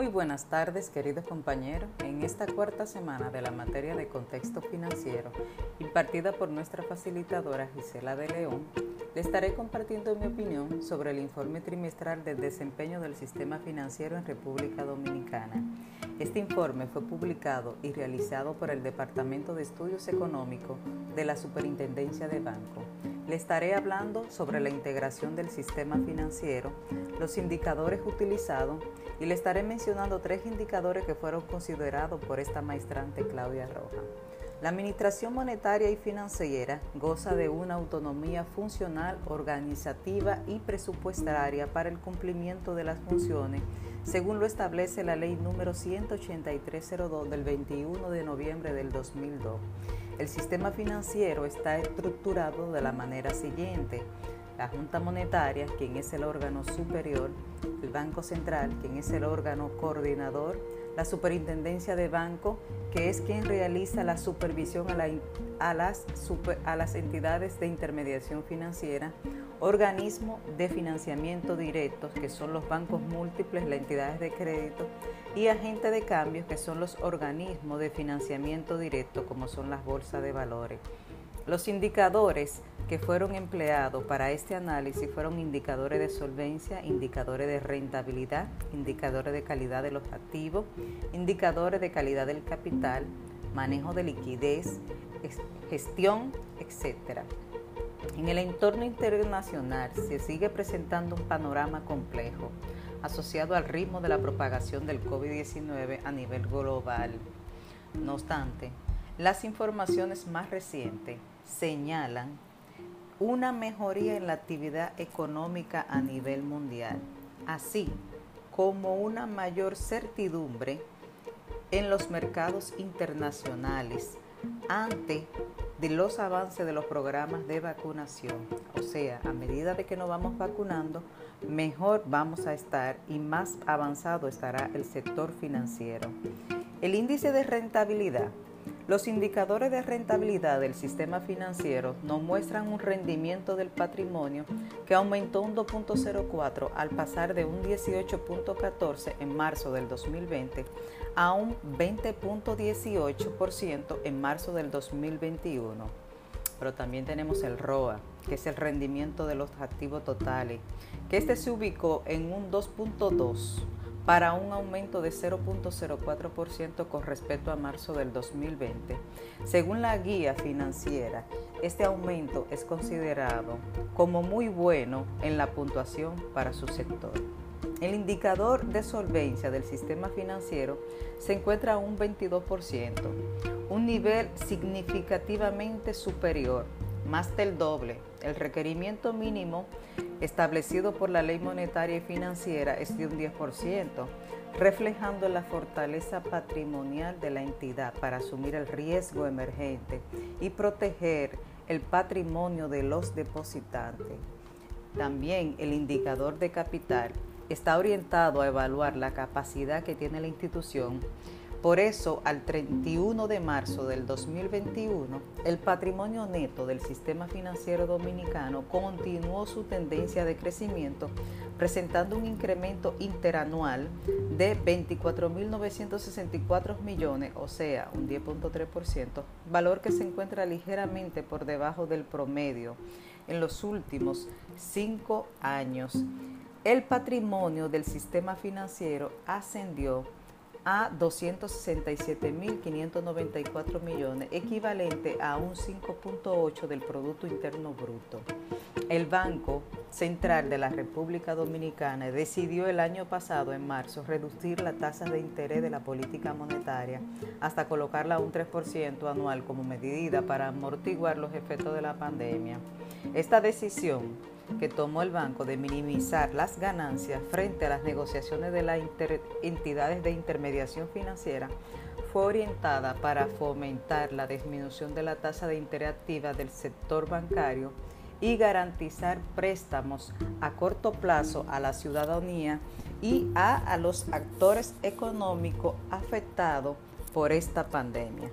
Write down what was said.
Muy buenas tardes, queridos compañeros. En esta cuarta semana de la materia de contexto financiero, impartida por nuestra facilitadora Gisela de León, le estaré compartiendo mi opinión sobre el informe trimestral del desempeño del sistema financiero en República Dominicana. Este informe fue publicado y realizado por el Departamento de Estudios Económicos de la Superintendencia de Banco. Le estaré hablando sobre la integración del sistema financiero, los indicadores utilizados y le estaré mencionando tres indicadores que fueron considerados por esta maestrante Claudia Roja. La administración monetaria y financiera goza de una autonomía funcional, organizativa y presupuestaria para el cumplimiento de las funciones, según lo establece la ley número 18302 del 21 de noviembre del 2002. El sistema financiero está estructurado de la manera siguiente. La Junta Monetaria, quien es el órgano superior, el Banco Central, quien es el órgano coordinador, la Superintendencia de Banco, que es quien realiza la supervisión a, las, a las entidades de intermediación financiera, organismo de financiamiento directos, que son los bancos múltiples, las entidades de crédito, y agentes de cambios, que son los organismos de financiamiento directo, como son las bolsas de valores. Los indicadores que fueron empleados para este análisis fueron indicadores de solvencia, indicadores de rentabilidad, indicadores de calidad de los activos, indicadores de calidad del capital, manejo de liquidez, gestión, etc. En el entorno internacional se sigue presentando un panorama complejo asociado al ritmo de la propagación del COVID-19 a nivel global. No obstante, las informaciones más recientes señalan una mejoría en la actividad económica a nivel mundial, así como una mayor certidumbre en los mercados internacionales ante de los avances de los programas de vacunación. O sea, a medida de que nos vamos vacunando, mejor vamos a estar y más avanzado estará el sector financiero. El índice de rentabilidad los indicadores de rentabilidad del sistema financiero nos muestran un rendimiento del patrimonio que aumentó un 2.04 al pasar de un 18.14 en marzo del 2020 a un 20.18% en marzo del 2021. Pero también tenemos el ROA, que es el rendimiento de los activos totales, que este se ubicó en un 2.2 para un aumento de 0.04% con respecto a marzo del 2020. Según la guía financiera, este aumento es considerado como muy bueno en la puntuación para su sector. El indicador de solvencia del sistema financiero se encuentra a un 22%, un nivel significativamente superior, más del doble. El requerimiento mínimo establecido por la ley monetaria y financiera es de un 10%, reflejando la fortaleza patrimonial de la entidad para asumir el riesgo emergente y proteger el patrimonio de los depositantes. También el indicador de capital está orientado a evaluar la capacidad que tiene la institución por eso, al 31 de marzo del 2021, el patrimonio neto del sistema financiero dominicano continuó su tendencia de crecimiento, presentando un incremento interanual de 24.964 millones, o sea, un 10.3%, valor que se encuentra ligeramente por debajo del promedio en los últimos cinco años. El patrimonio del sistema financiero ascendió a 267.594 millones, equivalente a un 5.8 del Producto Interno Bruto. El Banco Central de la República Dominicana decidió el año pasado, en marzo, reducir la tasa de interés de la política monetaria hasta colocarla a un 3% anual como medida para amortiguar los efectos de la pandemia. Esta decisión que tomó el banco de minimizar las ganancias frente a las negociaciones de las entidades de intermediación financiera fue orientada para fomentar la disminución de la tasa de interés activa del sector bancario y garantizar préstamos a corto plazo a la ciudadanía y a, a los actores económicos afectados por esta pandemia.